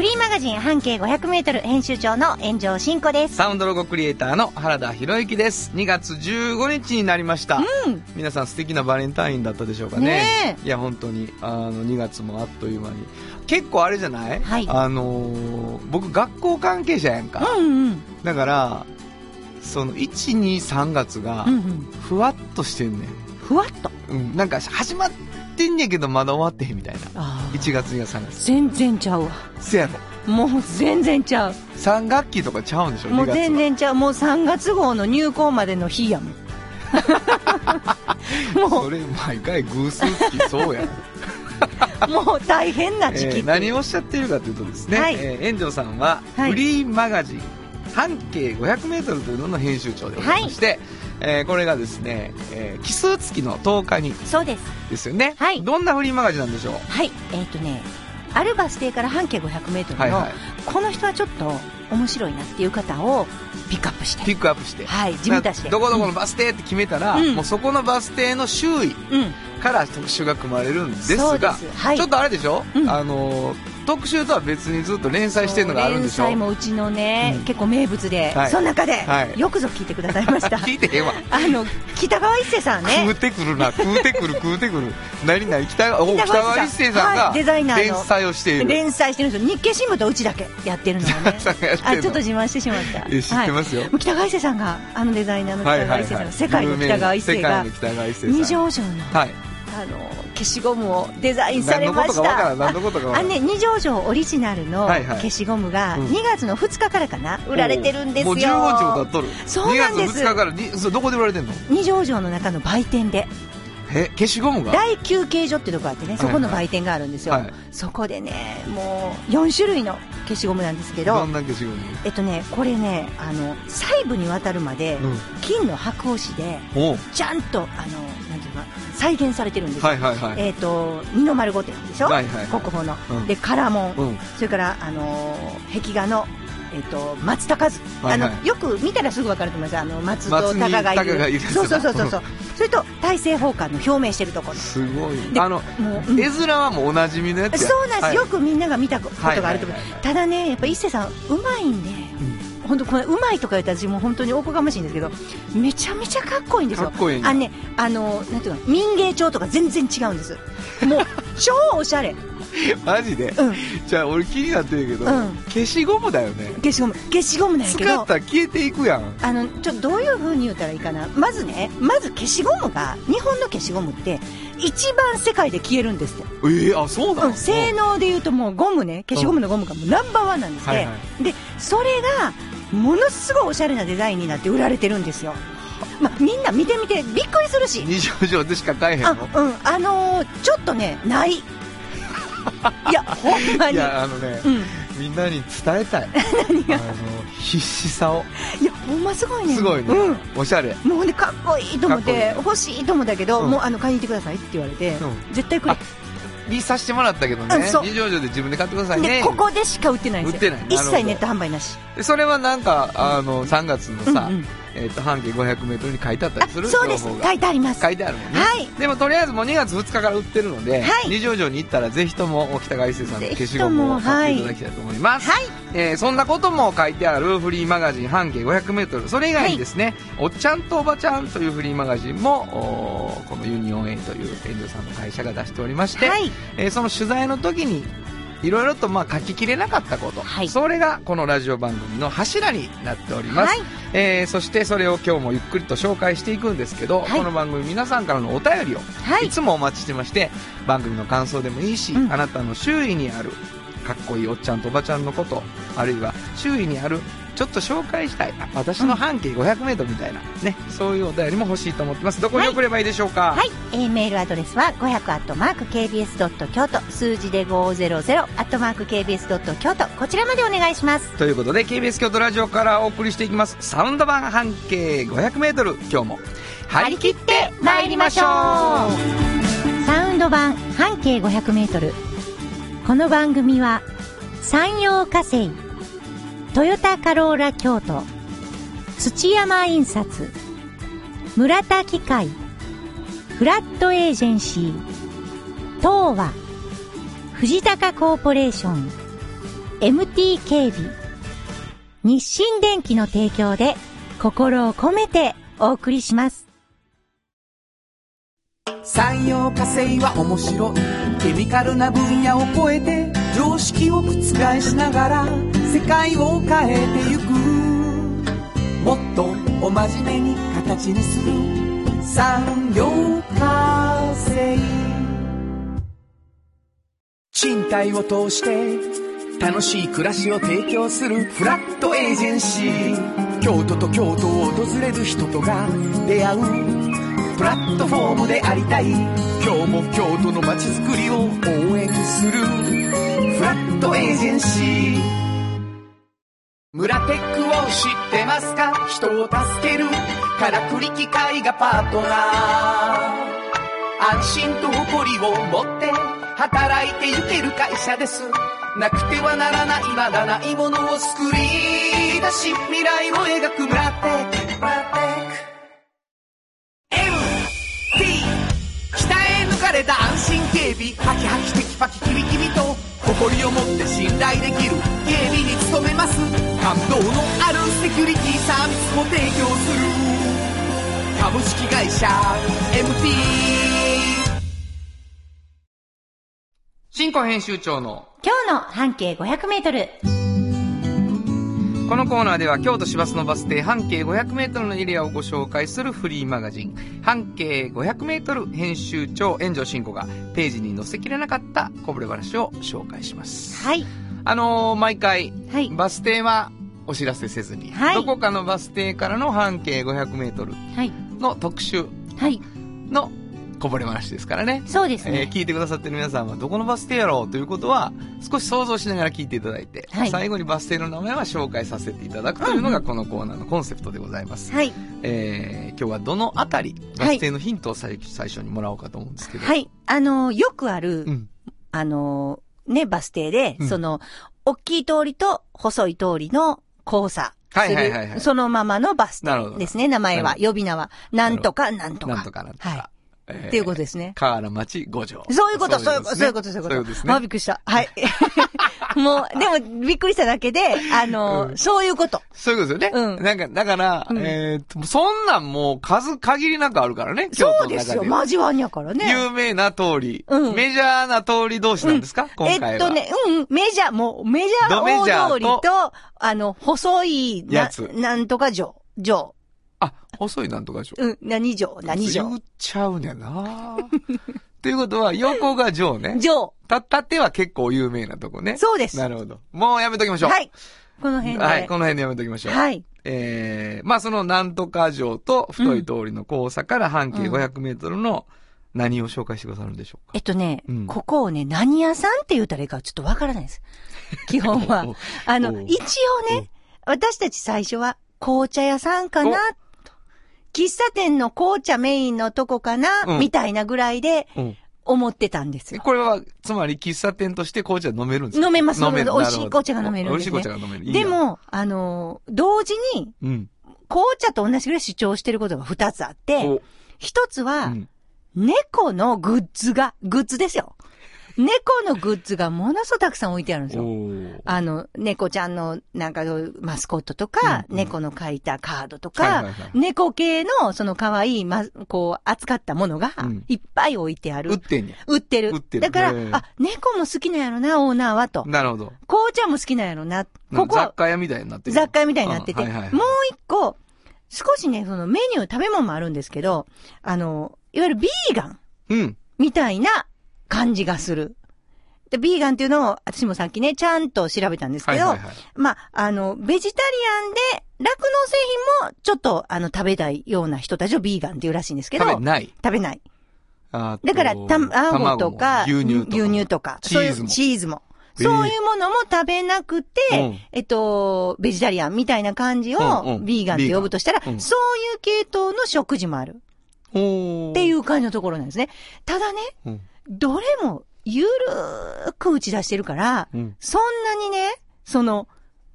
フリーマガジン半径 500m 編集長の炎上真子です。サウンドロゴクリエイターの原田博之です。2月15日になりました。うん。皆さん素敵なバレンタインだったでしょうかね。ねいや、本当に、あの、2月もあっという間に。結構あれじゃない？はいあのー僕学校関係者やんか。うんうん。だから、その、1、2、3月がうんう、ん。ふわっとしてんねん。ふわっと。うん、なんか始まってんねんけどまだ終わってへんみたいな。あ1月、2月、3月。全然ちゃうわ。せやろ。もう全然ちゃう。3学期とかちゃうんでしょ？もう ?2 月は。全然ちゃう。もう3月号の入校までの日やもん。もそれ毎回偶数月そうや もう大変な時期っていう、えー何をおっしゃっているかというとですね、はいえー、炎上さんは、はいフリーマガジン半径 500m というのの編集長でございまして、えーこれがですね、えー奇数月の10日にそうです。ですよね、はい。どんなフリーマガジンなんでしょう？はい。えっ、とね、あるバス停から半径 500m の、はいはい。この人はちょっと面白いなっていう方をピックアップして。ピックアップして、はい、自分たちで。どこどこのバス停って決めたら、うん。もうそこのバス停の周囲。から特集が組まれるんですがす。はい。ちょっとあれでしょ、うん。あのー特集とは別にずっと連載してるのがあるんでしょ？連載もうちのね、うん。結構名物で、はい。その中で、はい。よくぞ聞いてくださいました。聞いてへんわ。あの北川一生さん食うねてくるな、食うてくる、食うてくる。何々、北川、お北北川一生さんはがいデザイナーの。連載をしている。連載してるんですよ。日経新聞とうちだけやってるのはね。あちょっと自慢してしまった。え知ってますよ。北川一生さんがあのデザイナーの北はいはい川一生さんが、はい。世界の北川一生が。世界の北川一生さん。二条城のはい。あの消しゴムをデザインされました。二条城オリジナルの消しゴムがうん。2月の2日からかな、売られてるんですよ。もう15日も経っとる。そうなんです。2月2日からに、それどこで売られてんの？二条城の中の売店でえ、消しゴムが？大休憩所ってとこあってねそこの売店があるんですよ、はい。そこでねもう4種類の消しゴムなんですけどどんな消しゴム？えっとねこれねあの細部にわたるまでうん。金の箔押しでちゃんとあのなんていうか再現されてるんですよ、はいはいはい。えっ、と二の丸御殿でしょ、はいはい。国宝の、うん。で唐門、うん。それから、あのー壁画の、えっと松高図、はいはい。あのよく見たらすぐ分かると思います。あの松と松に鷹がいる。そうそうそうそうそう。それと大政奉還の表明してるとこ。ろすごい。であの、もう、うん。絵面はもうおなじみのやつや。そうなんです、はい。よくみんなが見たことがあると思う、はいはいはいはい。ただねやっぱ一世さんうまいんで、本当これうまいとか言ったら私もう本当におこがましいんですけどめちゃめちゃかっこいいんですよ。あのねあのなんていうの民芸帳とか全然違うんです。もう超おしゃれ マジで？うん。じゃあ俺気になってるけど、うん。消しゴムだよね。消しゴム。消しゴムなんやけど。使ったら消えていくやん。あのちょっとどういう風に言ったらいいかな？まずねまず消しゴムが日本の消しゴムって一番世界で消えるんですって、ええあ、そうなの、うん、性能で言うともうゴムね。消しゴムのゴムがもうナンバーワンなんですね、はいはでそれがものすごいおしゃれなデザインになって売られてるんですよ、まあ、みんな見てみてびっくりするし。二条城でしか買えへんあのうん。あのーちょっとねないいやほんまいにやあのね、うん。みんなに伝えたい。何が？あの必死さを。いやほんますごいね。すごいね、うん。おしゃれ。もうねかっこいいと思って欲しいと思ったけど、うん。もうあの買いに行ってくださいって言われて、うん。絶対くれ。あにさせてもらったけどね。二条城で自分で買ってくださいね。でここでしか売ってないんですよ。売ってない。一切ネット販売なし。でそれはなんかあの3月のさ、うんうんえっと半径 500m に書いてあったありするそうです。書いてあります。書いてあるもんね、はい。でもとりあえずもう2月2日から売ってるので、はい。二条城に行ったらぜひとも北川一生さんの消しゴムを買っていただきたいと思います、はい。えーそんなことも書いてあるフリーマガジン半径 500m それ以外にですね、おっちゃんとおばちゃんというフリーマガジンもこのユニオン A という遠慮さんの会社が出しておりまして、はい。えーその取材の時にいろいろとまあ書ききれなかったこと、はい。それがこのラジオ番組の柱になっております、はい。えーそしてそれを今日もゆっくりと紹介していくんですけど、はい。この番組皆さんからのお便りをはい。いつもお待ちしてまして番組の感想でもいいし、うん。あなたの周囲にあるかっこいいおっちゃんとおばちゃんのことあるいは周囲にあるちちょっと紹介したい。あ私の半径500メートルみたいな、ね、そういうお便りも欲しいと思ってます。どこに送ればいいでしょうか？はい、えーメールアドレスは500アットマーク KBS ドット京都。数字で500アットマーク KBS ドット京都。こちらまでお願いします。ということで KBS 京都ラジオからお送りしていきます。サウンド版半径 500m 今日も。張り切って参りましょう。サウンド版半径500メートル。この番組は山陽火星、トヨタカローラ京都、土山印刷、村田機械、フラットエージェンシー、東和、藤高コーポレーション、MT 警備、日清電機の提供で心を込めてお送りします。産業化成は面白い。ケミカルな分野を超えて常識を覆しながら世界を変えてゆく。もっとお真面目に形にする。産業化成。賃貸を通して楽しい暮らしを提供するフラットエージェンシー。京都と京都を訪れる人とが出会うプラットフォームでありたい。今日も京都の街づくりを応援する。フラットエージェンシー。村テックを知ってますか？人を助ける。からくり機械がパートナー。安心と誇りを持って働いてゆける会社です。なくてはならないまだないものを作り出し未来を描く村テック。村テック MT 北へ抜かれた安心警備。ハキハキテキパキキビキビと誇りを持って信頼できる警備に努めます。感動のあるセキュリティサービスも提供する。株式会社 MT 新庫編集長の今日の半径500メートル。このコーナーでは京都市バスのバス停半径 500m のエリアをご紹介するフリーマガジン半径 500m 編集長炎上真子がページに載せきれなかったこぼれ話を紹介しますはい。あのー毎回はい。バス停はお知らせせずに、はいどこかのバス停からの半径 500m はい。の特集はい。のこぼれ話ですからねそうですね。えー聞いてくださってる皆さんはどこのバス停やろうということは少し想像しながら聞いていただいて、はい最後にバス停の名前は紹介させていただくというのがこのコーナーのコンセプトでございます。はい。えー今日はどのあたり、バス停のヒントを最最初にもらおうかと思うんですけど。。はいい。あの、よくある、うん。あの、ね、バス停で、うんその、大きい通りと細い通りの交差すはいはいはいはいる、そのままのバス停ですね、名前は、呼び名は。なんとか、なんとか。なんとかなんとか。はい。えーっていうことですね。河原町五条。そういうこと、そういうこと、そういうこと、そういうこと。ですね。あ、びっくりした。はい。もう、でも、びっくりしただけで、あの、うんそういうこと。そういうことですよね。うんなんか、だから、うんえーと、そんなんもう数限りなくあるからね、京そ。うですよ、交わんやからね。有名な通り、うんメジャーな通り同士なんですか、今回は。えっとね、うんうん、メジャー、もう、メジャー大通りと、あの、細い、なやつなんとか城、城。あ、細いなんとかでしょ。うん、何城、何城言。っちゃうねんな ということは、横が城ね。城。た、縦は結構有名なとこね。そうです。なるほど。もうやめときましょう。はい。この辺で。はい、この辺でやめときましょう。はい。えー、まあそのなんとか城と太い通りの交差から半径うん500メートルの何を紹介してくださるんでしょうか。えっとね、うんここをね、何屋さんって言うたらいいかちょっとわからないです。基本はお。あの、お一応ね、私たち最初は紅茶屋さんかなと喫茶店の紅茶メインのとこかな、うんみたいなぐらいでうん思ってたんですよ。これは、つまり喫茶店として紅茶飲めるんですか？飲めます飲める。美味しいなるほど紅茶が飲めるんですね美味しい紅茶が飲める。いいなで、も、あの、同時にうん。紅茶と同じぐらい主張してることが二つあって、お一つは、うん猫のグッズが、グッズですよ。猫のグッズがものすごくたくさん置いてあるんですよ。あの、猫ちゃんの、なんか、マスコットとか、うんうん猫の書いたカードとか、はいはいはい猫系の、その可愛い、ま、こう、扱ったものがうん、いっぱい置いてある。売ってんや。売ってる。売ってるだからあ、猫も好きなんやろな、オーナーはと。なるほど。紅茶も好きなんやろな。ここ雑貨屋みたいになってる。雑貨屋みたいになってて、うんはいはいはいもう一個、少しね、そのメニュー、食べ物もあるんですけど、あの、いわゆるビーガンうん。みたいな感じがする。で、ビーガンっていうのを、私もさっきね、ちゃんと調べたんですけど、はいはいはい。まあ、あの、ベジタリアンで、酪農製品も、ちょっと、あの、食べたいような人たちをビーガンっていうらしいんですけど、食べない。食べない。だから、卵とか、牛乳とか。牛乳とか、チーズもそういうチーズも。えーそういうものも食べなくて、うんえっと、ベジタリアンみたいな感じうんをうんビーガンって呼ぶとしたら、うんそういう系統の食事もあるお。っていうう感じのところなんですね。ただね、うん。どれもゆるーく打ち出してるから、うん。そんなにね、その、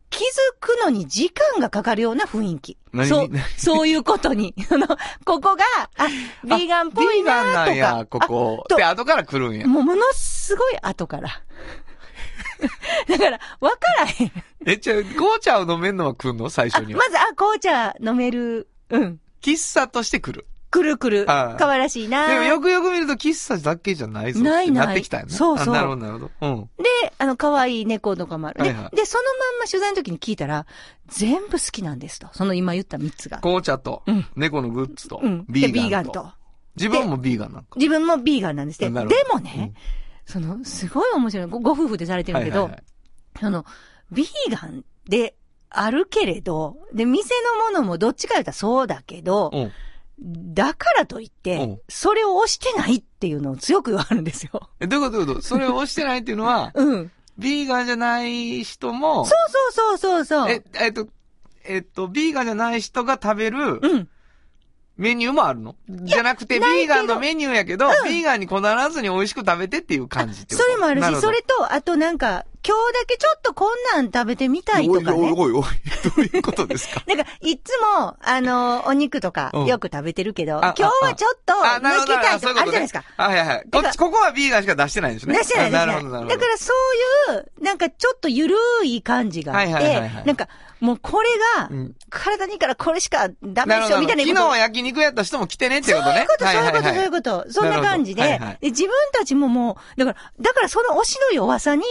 気づくのに時間がかかるような雰囲気。何？そう、そういうことに。あの、ここが、あ、ビーガンっぽいビーガンななんとや、か。ここで、後から来るんや。もうものすごい後から。だから、わからへん。え、じゃあ、紅茶を飲めんのは来るの？最あ、初には。まず、あ、紅茶飲める。うん。喫茶として来る。くるくる。ああ可愛らしいなでもよくよく見ると喫茶だけじゃないぞ。ないないなってきたよね。そうそうあなるほど、なるほど。うん。で、あの、可愛い猫とかもある。で、はいはいで、そのまんま取材の時に聞いたら、全部好きなんですと。その今言った3つが。紅茶とうん、猫のグッズとうん。、ビーーガンと。ガンと。自分もビーガンなんか。自分もビーガンなんですって。でもね、その、すごい面白い。ごご夫婦でされてるけど、はいはいはいその、ビーガンであるけれど、で、店のものもどっちか言ったらそうだけど、うん。だからといって、うんそれを押してないっていうのを強く言われるんですよ。え、どういうことどういうこと？それを押してないっていうのは、うん。ビーガンじゃない人も、そうそうそうそうそう。え、えっと、えっと、ビーガンじゃない人が食べるうん。メニューもあるの？じゃなくて、ビないけどーガンのメニューやけど、ビーガンにこだわらずに美味しく食べてっていう感じそれもあるし、それと、あとなんか、今日だけちょっとこんなん食べてみたいとかね。おいおいおいおい、どういうことですか？なんか、いつも、あの、お肉とかうんよく食べてるけど、あ今日はちょっと。抜けたいとかあるじゃないですか。はいはいはい。こっち、ここはビーガンしか出してないんですね。出してないですね。あなるほど、なるほど。だからそういう、なんかちょっとゆるい感じがあって、いなんか、もうこれがうん、体にいいからこれしかダメ。でしょ、みたいな昨日は焼肉やった人も来てねってそうことね。いうこと、そういうこと、そういうこと。そんな感じで、はいはい。で自分たちももう、だから、だからその推しの弱さに、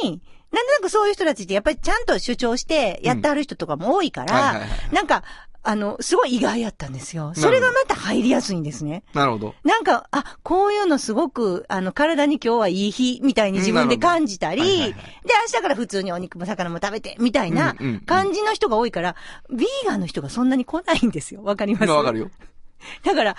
なんとなくそういう人たちってやっぱりちゃんと主張してやってはる人とかも多いから、なんか、あの、すごい意外やったんですよ。それがまた入りやすいんですね。なるほど。なんか、あ、こういうのすごく、あの、体に今日はいい日みたいに自分で感じたり、はいで、はいはい明日から普通にお肉も魚も食べて、みたいなうんうんうん感じの人が多いから、ビーガンの人がそんなに来ないんですよ。わかります？わかるよ。だから、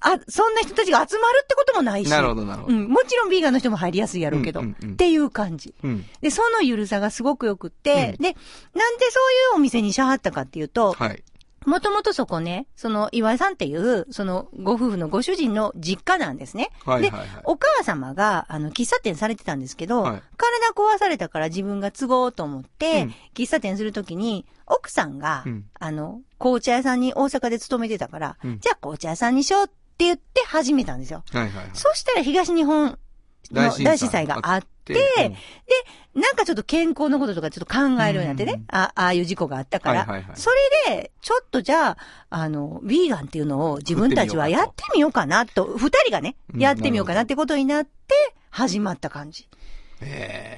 あ、そんな人たちが集まるってこともないし。なるほど、なるほど。うん。もちろんビーガンの人も入りやすいやろうけど、うんうんうんっていう感じ。うん。で、そのゆるさがすごくよくって、うんで、なんでそういうお店にしはったかっていうと、はい。もともとそこね、その岩井さんっていう、そのご夫婦のご主人の実家なんですね。ではいはいはい、お母様が、あの、喫茶店されてたんですけど、はい体壊されたから自分が都合と思って、うん喫茶店するときに、奥さんが、うんあの、紅茶屋さんに大阪で勤めてたから、うんじゃあ紅茶屋さんにしようって言って始めたんですよ。はいはいはい。そしたら東日本の大震災があって、うん。なんかちょっと健康のこととかちょっと考えるようになってね、うんあああいう事故があったから、それで、ちょっとじゃあ、あの、ビーガンっていうのを自分たちはやってみようかなと、二人がね、うん。やってみようかなってことになって、始まった感じ。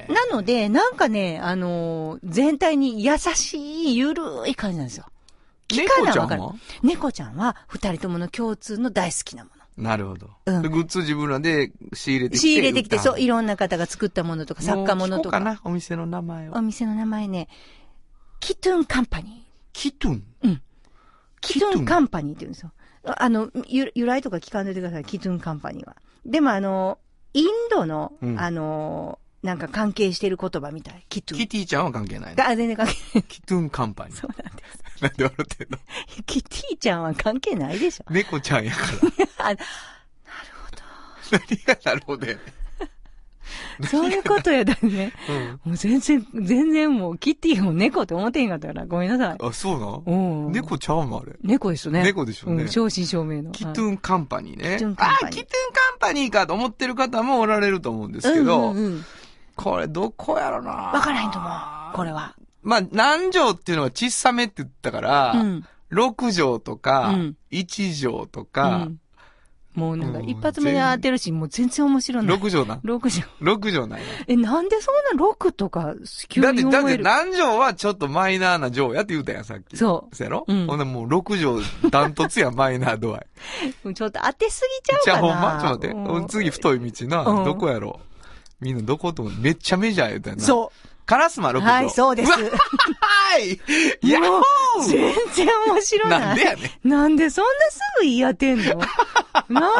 なので、なんかね、あのー全体に優しい、ゆるい感じなんですよ。聞かなわかる。猫ちゃんは。猫ちゃんは二人ともの共通の大好きなもの。なるほど。うんでグッズ自分らで仕入れてきて。仕入れてきて、そう、いろろんな方が作ったものとか、作家物とか。かな、お店の名前を。お店の名前ね、キトゥンカンパニキトゥン？ー。キトキトゥン？カンパニーって言うんですよ。あの、ゆ由来とか聞かんでてください、キトゥンカンパニーは。でもあの、インドの、うんあの、なんか関係してる言葉みたい。キトゥン。キティちゃんは関係ないの。あ、全然関係ない。キトゥンカンパニー。そうなんです。なんで笑ってんの？キティちゃんは関係ないでしょ。猫ちゃんやから。あ何がなるほどやねそういうことやだね。うん。もう全然、全然もう、キティも猫って思ってへんかったから、ごめんなさい。あ、そうなうん。猫ちゃうのあれ。猫ですよね。猫でしょうねん、正真正銘の。キトゥンカンパニーね。キトゥンカンパニーあ、キトゥンカンパニーかと思ってる方もおられると思うんですけうど、んうんうん。これどこやろなわからへんと思う。これは。まあ、何畳っていうのは小さめって言ったから、うん。6畳とか、うん1畳とうか、ん。もうなんかうん一発目で当てるし、もう全然面白ない。6畳な。6じゃん。6畳なんや。え、なんでそんな6とか、急だって、だって何畳はちょっとマイナーな畳やって言うたやん、さっき。そうそうやろ？うんほんでもう6畳ダントツや、マイナー度合い。ちょっと当てすぎちゃうじゃあかな。ほんま？ちょっと待って。うん次太い道な。うんどこやろみんなどこともめっちゃメジャー言うたよな。う。そう。烏丸六条。はい、そうです。はいやっも全然面白ない。なんでやねん。なんでそんなすぐ言い当てんの？何に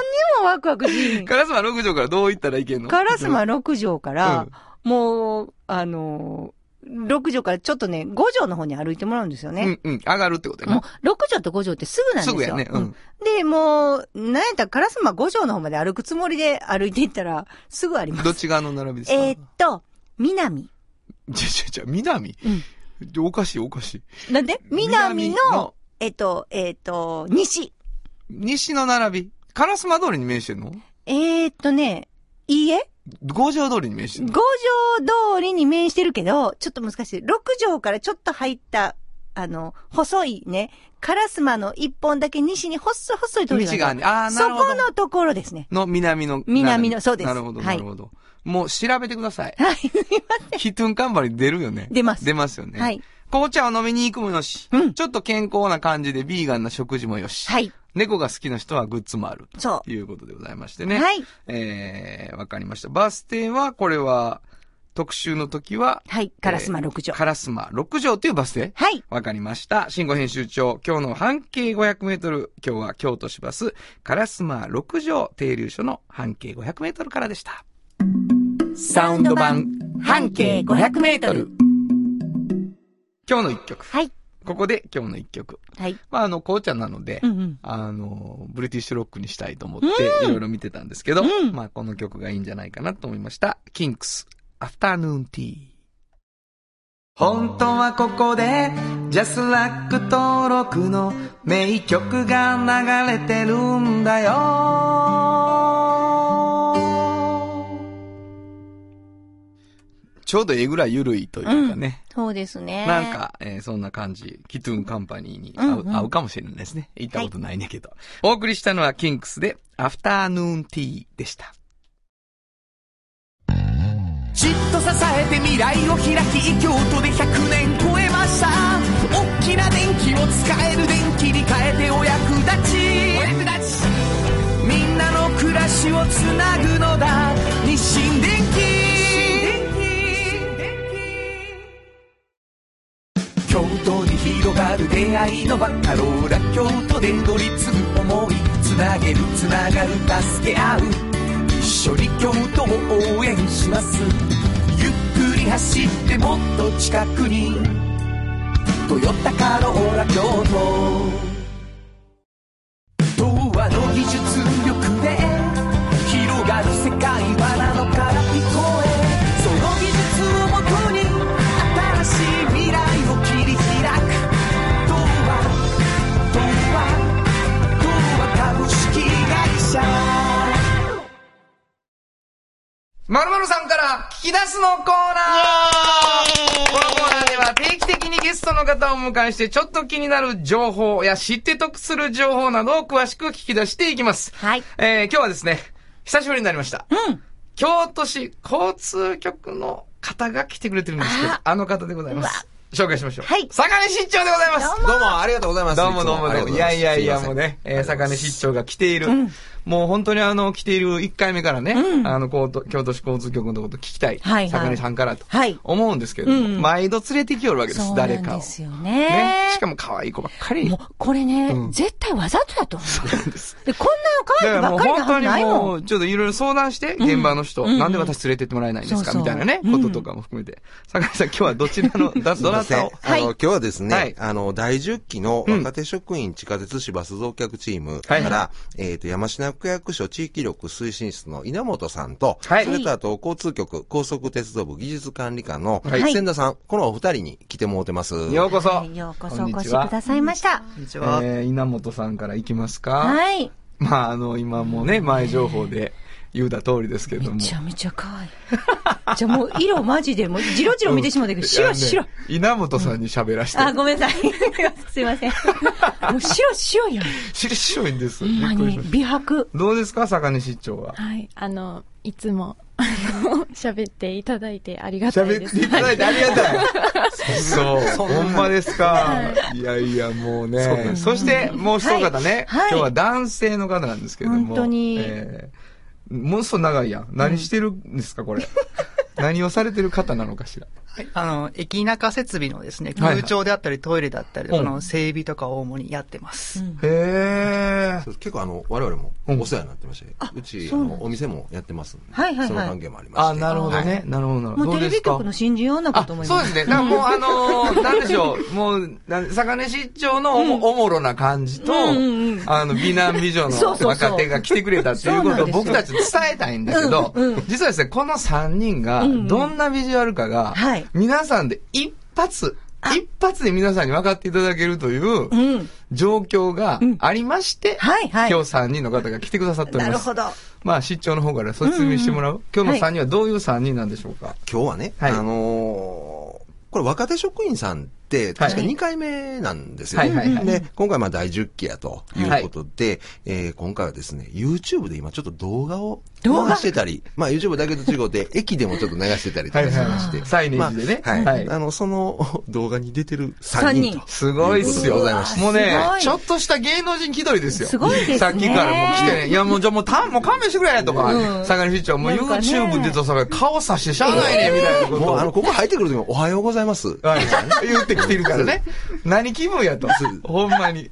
もワクワクしん。烏丸六条からどう行ったらいけんの？烏丸六条から、もう、あのー、六条からちょっとね、五条の方に歩いてもらうんですよね。うんうん。上がるってことやもうな。、六条と五条ってすぐなんですよ。すぐやね。うん。で、もう、なんやったら、烏丸五条の方まで歩くつもりで歩いていったら、すぐあります。どっち側の並びですか？えーっと、南。ちゃちゃちゃ、南？うん。おかしいおかしい。なんで？南の、えっと、えっと、西。西の並び。烏丸通りに面してんの？えーっとね、いいえ五条通りに面してん五の条通りに面してるけど、ちょっと難しい。六条からちょっと入った、あの、細いね、烏丸の一本だけ西に細い細い通りが道があるね。ああ、なそるほど。このところですね。の南の。南のそうですなるほど、はないるほど。もう調べてください。はい、すいまヒトゥンカンバリ出るよね。出ます出ますよね。せん。はい。紅茶を飲みに行くもよし。うんちょっと健康な感じでビーガンな食事もよし。はい。猫が好きな人はグッズもある。そということでございましてう。ね。はい。えー、わかりました。バス停は、これは、特集の時は、はい。烏丸六条。烏丸六条というバス停？はい。わかりました。慎吾編集長、今日の半径500メートル、今日は京都市バス、烏丸六条停留所の半径500メートルからでした。サウンド版、半径500メートル。今日の一曲。はい。ここで今日の一曲。はい。まあ、あの、紅茶なので、うんうん。あの、ブリティッシュロックにしたいと思って、いろいろ見てたんですけど、うんまあ、この曲がいいんじゃないかなと思いました。キンクス、 Afternoon Tea。本当はここで、ジャスラック登録の名曲が流れてるんだよ。ちょうどええぐらい緩いというかね。そうですね。なん、か、えーそんな感じ。キトゥーンカンパニーに合う,、うんうん合うかもしれないですね。行ったことないねんけど。お送りしたのはキンクスで、アフターヌーンティーでした。じっと支えて未来を開き京都で100年超えました大きな電気を使える電気に変えてお役立ちお役立ちみんなの暮らしをつなぐのだ日清京都に広がる出会いのバカローラ京都で乗り継ぐ思いつなげるつながる助け合う一緒に京都を応援します。ゆっくり走ってもっと近くに「トヨタカローラ京都」まるまるさんから聞き出すのコーナーこのコーナーでは定期的にゲストの方をお迎えしてちょっと気になる情報や知って得する情報などを詳しく聞き出していきます。はい。えー、今日はですね、久しぶりになりました。うん。京都市交通局の方が来てくれてるんですけど、ああの方でございます。紹介しましょう。はい坂根市長でございます。どうもありがとうございます。どうもどうもどうも。いやいやいや、もうね。ね、えー、坂根市長が来ている。うんもう本当にあの、来ている1回目からね、うんあの、京都京都市交通局のこと聞きたい。はいはい坂根さんからと。はい思うんですけれども、うん毎度連れてきよるわけです、そう誰かを。ですよね。ね。しかも可愛い子ばっかり。もう、これね、うん絶対わざとやと思う。なんです。で、こんな可愛い子ばっかりなはずないもん。もう、ちょっといろいろ相談して、現場の人、うんなんで私連れてってもらえないんですか、そうそうみたいなね、うんこととかも含めて。坂井さん、今日はどちらの、だ、どなたを？はいあの、今日はですね、はいあの、第10期のうん若手職員地下鉄市バス増客チームかはいら、えっ、と、山科区役所地域力推進室の稲本さんと、はいそれとあと、交通局高速鉄道部技術管理課のはい千田さん、このお二人に来てもうてます。ようこそ。はいようこそお越しこんにちはくださいました。えー、稲本さんからいきますか？はい。まあ、あの、今もね、前情報で言うた通りですけれども。めちゃめちゃ可愛い。じゃあもう色マジで、もうじろじろ見てしまうけど、白白。稲本さんに喋らして。あ、ごめんなさい。すいません。もう白白やん。し白いんです。ほんまに美白。どうですか、坂根市長は？はい、あの、いつも、あの、喋っていただいてありがたいです。喋っていただいてありがたい。そう、ほんまですか？いやいや、もうね。そして、もう一方ね、はい今日は男性の方なんですけれども。本当にえーものすごい長いやん。何してるんですか、これ？何をされてる方なのかしら？はい。あの、駅中設備のですね、はいはい空調であったりトイレだったり、うんその整備とかを主にやってます。へそう結構あの、我々もお世話になってまして、うち、あの、お店もやってますんで、はいはいはいその関係もありまして。あ、なるほどね。はいなるほど、なるほど。もうテレビ局の新人ようなこあと思います。そうですね。だからもう、あのー なんでしょう。もう、な坂根市長のおも,、おもろな感じと、うんうんうんあの、美男美女の若手が来てくれたっていうことを僕たち伝えたいんだけど、実はですね、この3人が、どんなビジュアルかが、はい。皆さんで一発、一発で皆さんに分かっていただけるといううん。状況がありまして、はいはい。今日3人の方が来てくださっております。なるほど。まあ、市長の方から説明してもらう。今日の3人はどういう3人なんでしょうか、今日はね、はい。あのーこれ若手職員さんって、確か2回目なんですよ。はいはいはい。で、今回まあ第10期やということで、えー今回はですね、YouTube で今ちょっと動画を流動画？してたり、まあ YouTube だけと違って、駅でもちょっと流してたりとかしまして、サイネージでね。まあはい、はい。あの、その 動画に出てる3三人人。と。すごいっすよ。ございましたもうねちょっとした芸能人気取りですよ。すごいですね。さっきからもう来てね、いやもうじゃあもうた、もう勘弁してくれとか、うん。坂根市長、もう YouTube 出たさ、顔さしてしゃあないね、みたいなことを。もうあの、ここ入ってくる時もおはようございます。はい、言ってきてるからね。何気分やと。ほんまに。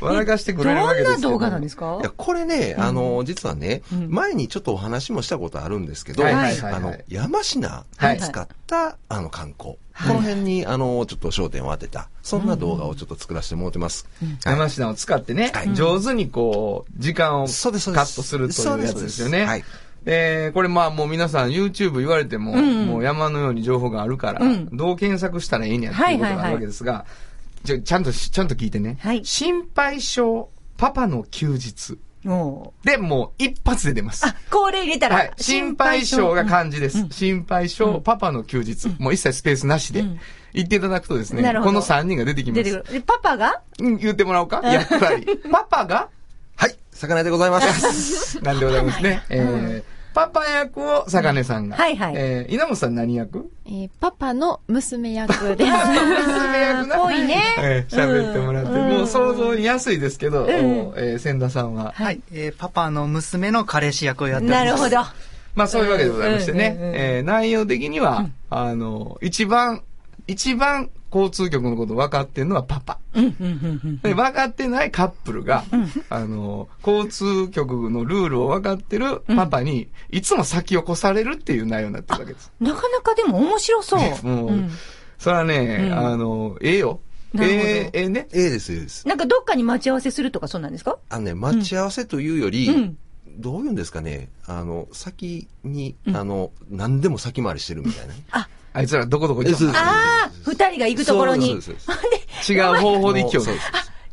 笑かしてくれるわけですよ。どんな動画なんですか？いや、これね、あの、実はね、前にちょっとお話もしたことあるんですけど、はいはいはいはいあの、山科はいを使った、あの、観光。この辺に、あの、ちょっと焦点を当てた、そんな動画をちょっと作らせてもらってます。はい山科を使ってね、はい上手にこう、時間をカそうですそうですットするというやつですよね。はい。で、これまあもう皆さん YouTube 言われても、もう山のように情報があるから、うんどう検索したらいいんやっていうことがあるわけですが、じゃちゃんとし、ちゃんと聞いてね。はい心配性パパの休日。で、もう一発で出ます。あ、これ入れたら。はい。心配性が漢字です。うん心配性、パパの休日。もう一切スペースなしで、うん言っていただくとですね、この3人が出てきます。出てくる。で、パパが？うん言ってもらおうか？やっぱり。パパが？はい、魚でございます。なんでございますね。えーパパ役を坂根さんが。はいはいえー稲本さん何役？えーパパの娘役です。娘役な。ぽいね。えー喋ってもらって、うんもう想像しやすいですけど、んおえー千田さんは。はい。えーパパの娘の彼氏役をやってます。なるほど。まあそういうわけでございましてね、うんうんうんえー内容的には、あの、一番、一番交通局のこと分かってるのはパパ。うん、うん、うん、で分かってないカップルが、あの、交通局のルールを分かってるパパに、いつも先を越されるっていう内容になってるわけです。うん。なかなかでも面白そう。もう、うんそれはね、うんあの、ええよ。ええ、ええね。ええです、ええです。なんかどっかに待ち合わせするとかそうなんですか？あのね、待ち合わせというより、うんどういうんですかね、あの、先に、あの、何でも先回りしてるみたいなね。あいつらどこどこ行ああ、二人が行くところに。違う方法で行きようそうね。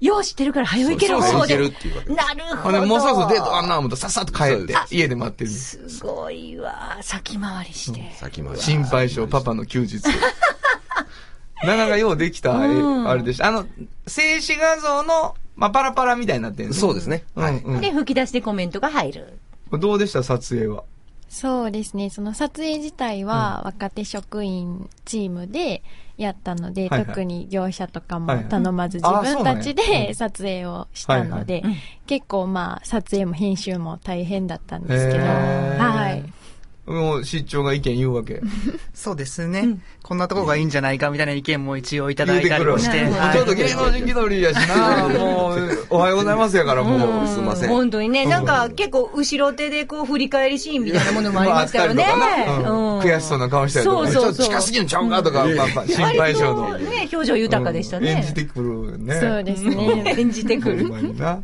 よう知ってるから早いける方で。そうなるほど。もうそろそろデートあんな思ったらさっさと帰って家で待ってる。すごいわ。先回りして。先回り。心配性パパの休日。なかなかようできた、えうんあれでした。あの、静止画像の、まあ、パラパラみたいになってるそうですね。はい。うんうんで、吹き出しでコメントが入る。どうでした？撮影は。そうですね。その撮影自体は若手職員チームでやったので、はいはい。特に業者とかも頼まずあ自分たちでん撮影をしたので、結構まあ撮影も編集も大変だったんですけど、はい。もう、出張が意見言うわけ。そうですね、こんなとこがいいんじゃないかみたいな意見も一応いただいたり言うてくる。もして。ちょっと芸能人気取りやしな、もう、おはようございますやから、もう。すいません本当にね、なんか結構後ろ手でこう振り返りシーンみたいなものもありましたよね。まああったりとかなうんうん悔しそうな顔したりとかね、ちょっとそうそうそう近すぎるんちゃうかとか、まあまあ、心配性の。ね、表情豊かでしたね。うん演じてくるね。そうですね。演じてくる。ほんまにな。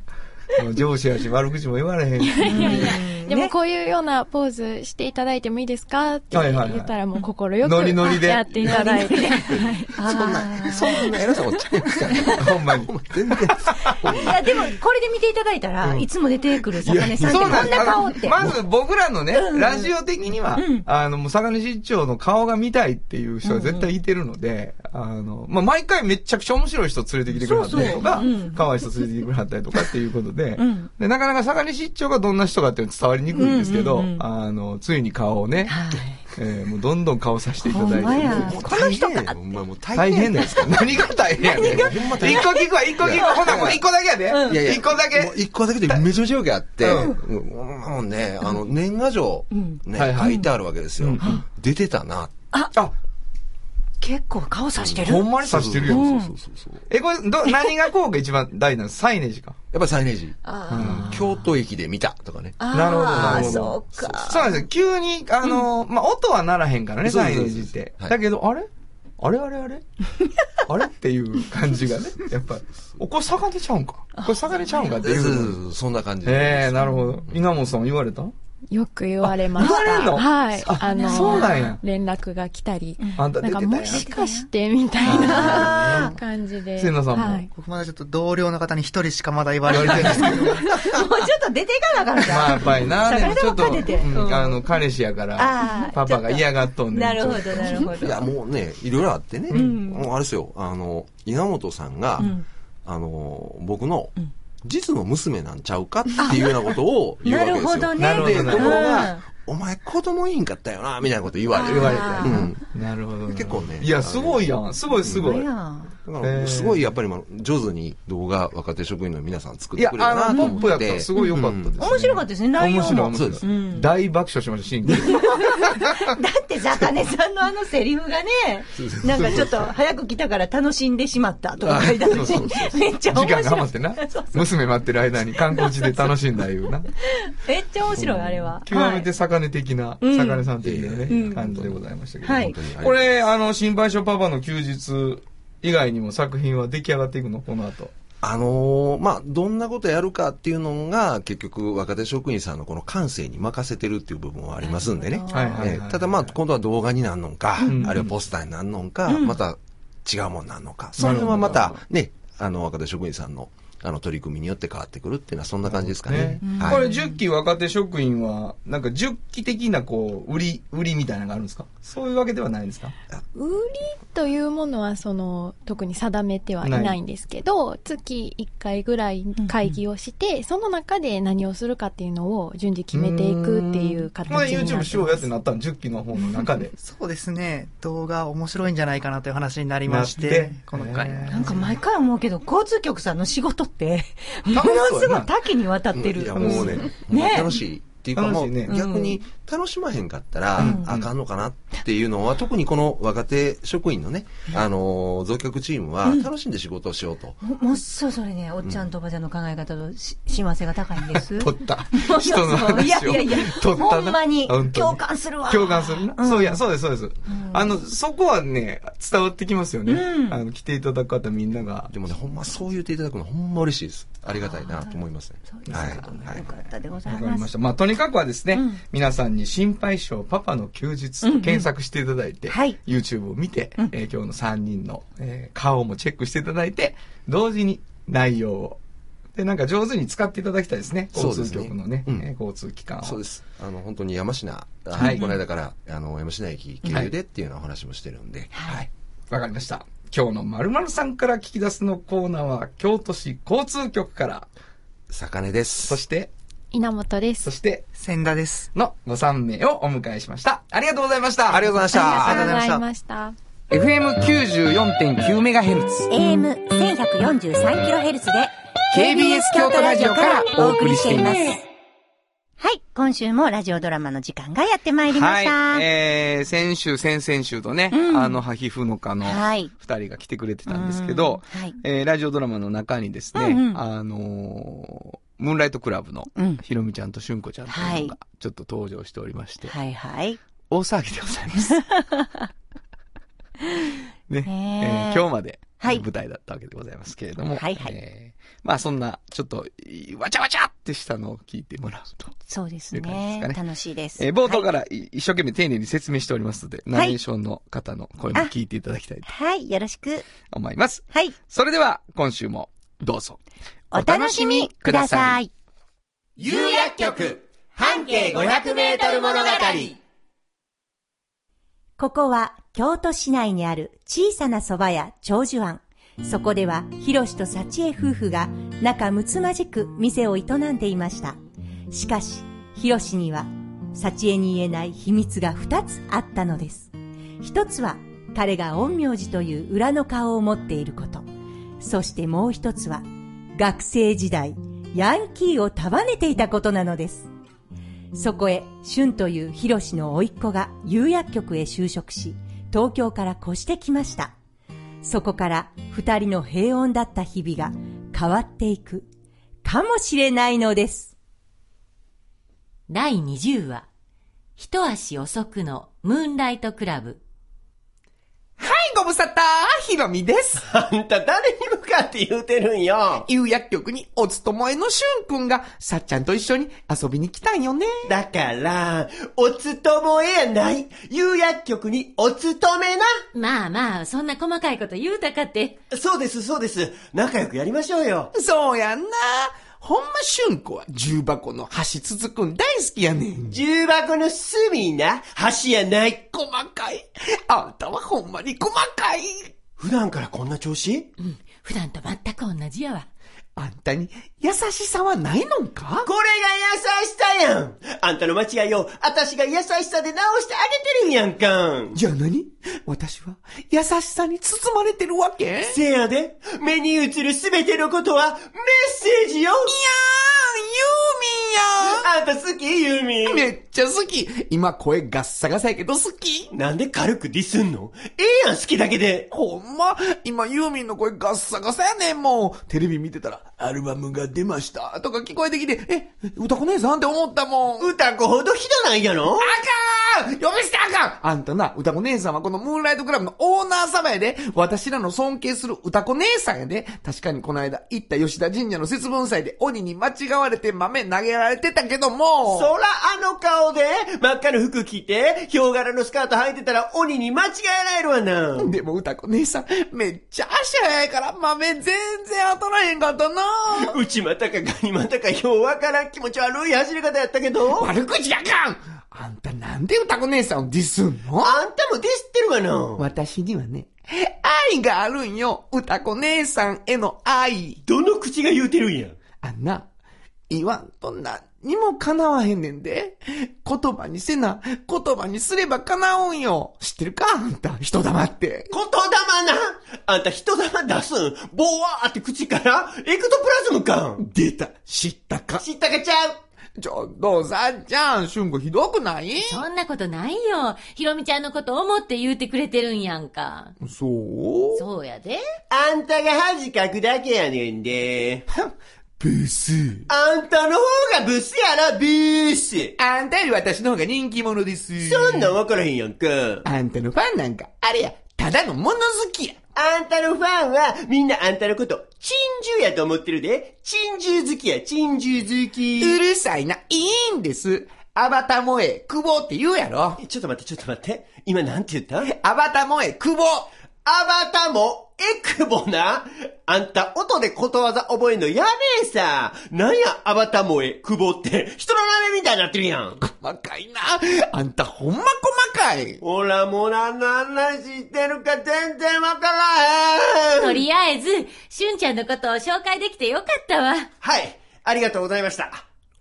もう上司やし、悪口も言われへんし。でもこういうようなポーズしていただいてもいいですか？って言ったらもう心よくノリノリで。やっていただいて。そんな、そんな偉さもちゃいますから。ほんまに。全然。いや、でも、これで見ていただいたら、いつも出てくる坂根さんってこんな顔って。まず僕らのね、うんラジオ的には、うん。あの、もう坂根市長の顔が見たいっていう人は絶対いてるので、あの、まあ、毎回めちゃくちゃ面白い人連れてきてくれはったりとか可愛い人連れてきてくれはったりとかっていうことでなかなか坂根市長がどんな人かっていうの伝わりにくいんですけど、うんうんうんあの、ついに顔をね、はいえーもうどんどん顔させていただいて。この人か。ほんまもう大大変変ですか 何が大変やねん。一個聞くわ、一個聞くわ。ほな、もう一個だけやで。いやいや一個だけ。一個だけでめちゃめちゃよくあって、ううんもうね、あの、年賀状、ね、はいはい書いてあるわけですよ。出てたな。あ、結構顔さしてる？ほんまに刺してるよ。そうそうそうそう。え、これ、ど、何がこうが一番大事なのサイネージか？やっぱりサイネージ。京都駅で見たとかね。なるほど、なるほど。そうか。そうなんですよ。急に、あの、まあ、音はならへんからね、サイネージって。はいだけど、あれ？あれあれあれ？あれ？っていう感じがね。やっぱ、お、これ逆手ちゃうんかこれ逆手ちゃうんかっていうそんな感じ。ええなるほど。稲本さん言われた？よく言われました。あ言われんの？はい。ああの、そうなんや連絡が来たり、あんたなんか出てたやん。もしかしてみたいな感じで。せんなさんもはい。僕まだちょっと同僚の方に一人しかまだ言われてないんですけど。もうちょっと出ていかなあかんまあ、かやっぱりな、でもちょっと、あの、彼氏やかあらー、パパが嫌がっとんねん。なるほど、ちょっとなるほど。いや、もうね、いろいろあってね。もうあれですよ、あの、稲本さんが、あの、僕の、実の娘なんちゃうかっていうようなことを言うわけですよ。なるほどね。で、ところうん。が、お前子供いいんかったよな、みたいなこと言われる。言われて。うん。なるほど。結構ねいや、すごいやん。すごいすごい。すごいやっぱりまあ上手に動画若手職員の皆さん作ってく、れるなあの、と思って。ポップやった。すごい良かったですね。面白かったですね、内容も。そうですうん大爆笑しました、シーンで。だって、坂根さんのあのセリフがね、なんかちょっと早く来たから楽しんでしまったとか書いてあるしめっちゃ時間面白い。が余ってな。娘待ってる間に観光地で楽しんだいうな。めっちゃ面白い、あれは。極めて魚根的な、うん。魚根さん的なね、うん。感じでございましたけど。はい。本当に。これ、あの、心配性パパの休日以外にも作品は出来上がっていくの？この後。あのーまあ、どんなことやるかっていうのが、結局、若手職員さんのこの感性に任せてるっていう部分はありますんでね。はいはいはいえーただまあ、今度は動画になるのか、ん。あるいはポスターになるのか、また違うもんなるのか、その辺はまたね、あの、若手職員さんの、あの、取り組みによって変わってくるっていうのはそんな感じですかね。はいこれ、10期若手職員は、なんか10期的な、こう、売り、売りみたいなのがあるんですか？そういうわけではないんですか？売りというものは、その、特に定めてはいないんですけど、月1回ぐらい会議をして、その中で何をするかっていうのを順次決めていくっていう形にまあなってます。YouTube しようやってなったの、10期の方の中で。そうですね。動画面白いんじゃないかなという話になりましてて、この回。なんか毎回思うけど、交通局さんの仕事って、ものすごい多岐にわたってる。もうね、ね。楽しい。っていうかもう逆に楽しまへんかったらあかんのかなっていうのは、特にこの若手職員のね、あのー、増客チームは楽しんで仕事をしようと。ももうそうそれね、おっちゃんとおばちゃんの考え方とし親和性が高いんです。取った。人の話を。いやいやいや、取ったなほんまに共感するわ。共感するな。うんそういや、そうです、そうです。あの、そこはね、伝わってきますよね。うんあの、来ていただく方みんなが。でもね、ほんまそう言っていただくのほんま嬉しいです。ありがたいなと思いますね。そうですか。はい。はいよかったでございますわかりまし。た。まあ、とにかくはですね、うん皆さんに心配性パパの休日と検索していただいて、はい YouTube を見て、えー今日の3人の、えー顔もチェックしていただいて、同時に内容を。で、なんか上手に使っていただきたいですね。交通局のね、うんえー交通機関を。そうです。あの、本当に山科、はいこの間から、あの、山科駅経由でっていうようなお話もしてるんで、はい。わかりました。今日の〇〇さんから聞き出すのコーナーは、京都市交通局から、坂根です。そして、稲本ですそ。して、千田です。のご3名をお迎えしました。ありがとうございました。ありがとうございました。ありがとうございあました。FM94.9MHz。AM1143kHz で、KBS 京都ラジオからお送りしています。はい、今週もラジオドラマの時間がやってまいりました。はい。えー、先週、先々週とね、うんあの、ハヒフノカのはい二人が来てくれてたんですけど、うんはいえー、ラジオドラマの中にですね、うんうんあのームーンライトクラブのうん、ひろみちゃんとしゅんこちゃんというのはい。が、ちょっと登場しておりまして、はいはい。大騒ぎでございます。ね、ねええー今日まで、はい。舞台だったわけでございますけれども、はいはい。えーまあそんな、ちょっと、いわちゃわちゃってしたのを聞いてもらうと、そうですね。ですかね。楽しいです。えー冒頭かはい。らい一生懸命丁寧に説明しておりますので、ナレーションの方の声も聞いていただきたいとはい、よろしく。思います。はい、それでは、今週も、どうぞ。お楽しみください。有薬局半径500メートル物語ここは京都市内にある小さな蕎麦屋長寿庵。そこでは、ひろしと幸恵夫婦が仲睦まじく店を営んでいました。しかし、ひろしには幸恵に言えない秘密が二つあったのです。一つは彼が陰陽師という裏の顔を持っていること。そしてもう一つは学生時代、ヤンキーを束ねていたことなのです。そこへ、俊というヒロシの甥っ子が釉薬局へ就職し、東京から越してきました。そこから二人の平穏だった日々が変わっていく、かもしれないのです。第20話、一足遅くのムーンライトクラブ。はい、ご無沙汰、ひろみです。あんた誰に向かって言うてるんよ。釉薬局にお勤めのしゅんくんが、さっちゃんと一緒に遊びに来たんよね。だから、お勤めやない。釉薬局にお勤めな。まあまあ、そんな細かいこと言うたかって。そうです、そうです。仲良くやりましょうよ。そうやんな。ほんましゅんこは重箱の端つつくん大好きやねん。重箱の隅な、橋やない。細かい。あんたはほんまに細かい。普段からこんな調子？うん、普段と全く同じやわ。あんたに優しさはないのか？これが優しさやん。あんたの間違いを、私が優しさで直してあげてるんやんか。じゃあ何？私は優しさに包まれてるわけ？せやで、目に映るすべてのことは、メッセージよ。ユーミンやあんた好きユーミン。めっちゃ好き。今声ガッサガサやけど好き。なんで軽くディスんの？ええやん、好きだけで。ほんま、今ユーミンの声ガッサガサやねんもう。テレビ見てたら、アルバムが出ましたとか聞こえてきて、え、歌子姉さんって思ったもん。歌子ほどひどないやろ？あかん呼び捨てあかんあんたな、歌子姉さんはこのムーンライトクラブのオーナー様やで。私らの尊敬する歌子姉さんやで。確かにこの間行った吉田神社の節分祭で鬼に間違われて豆投げられてたけども。そらあの顔で、真っ赤な服着て、ヒョウ柄のスカート履いてたら鬼に間違えられるわな。でも歌子姉さん、めっちゃ足早いから豆全然当たらへんかったな。内股かガニ股かようわからん気持ち悪い走り方やったけど、悪口やかんあんたなんで歌子姉さんをディスんの？あんたもディスってるわな。私にはね、愛があるんよ。歌子姉さんへの愛。どの口が言うてるんや。あんな、言わんと何にも叶わへんねんで。言葉にせな、言葉にすれば叶うんよ。知ってるか？あんた、人玉って。言霊な？あんた人玉出すん？ボワーって口からエクトプラズムか出た、知ったか？知ったかちゃう？ちょっと、さっちゃん、しゅんこひどくない？そんなことないよ。ひろみちゃんのこと思って言うてくれてるんやんか。そう？そうやで。あんたが恥かくだけやねんで。ブス。あんたの方がブスやろ、ブース。あんたより私の方が人気者です。そんなん分からへんやんか。あんたのファンなんか、あれや、ただの物好きや。あんたのファンは、みんなあんたのこと、珍獣やと思ってるで。珍獣好きや、珍獣好き。うるさいな、いいんです。アバタ萌え、久保って言うやろ。ちょっと待って、ちょっと待って。今なんて言った？アバタ萌え、久保。アバタも、エクボな。あんた、音でことわざ覚えんのやめえさ。なんや、アバタもえ、クボって、人の名前みたいになってるやん。細かいな。あんたほんま細かい。ほら、もう何の話してるか全然わからへん。とりあえず、しゅんちゃんのことを紹介できてよかったわ。はい、ありがとうございました。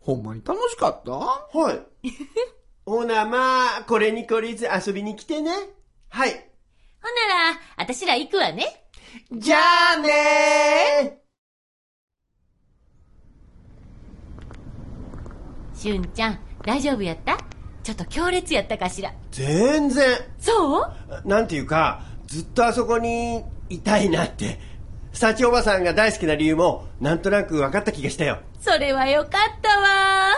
ほんまに楽しかった？はい。ほな、まあ、これに懲りず遊びに来てね。はい。ほんなら、あたしら行くわね。じゃあねしゅんちゃん、大丈夫やった？ちょっと強烈やったかしら？全然。そう？なんていうか、ずっとあそこにいたいなって。幸おばさんが大好きな理由も、なんとなく分かった気がしたよ。それはよかったわ。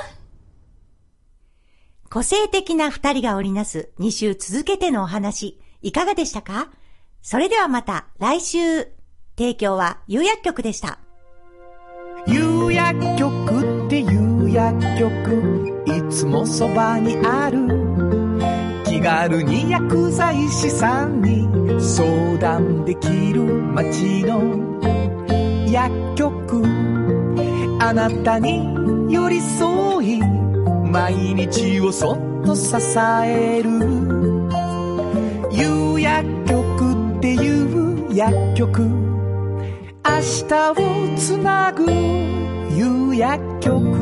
個性的な二人が織りなす2週続けてのお話、いかがでしたか？それではまた来週。提供は有薬局でした。有薬局っていう薬局いつもそばにある気軽に薬剤師さんに相談できる街の薬局あなたに寄り添い毎日をそっと支える有薬局っていう薬局。明日をつなぐ夕薬局。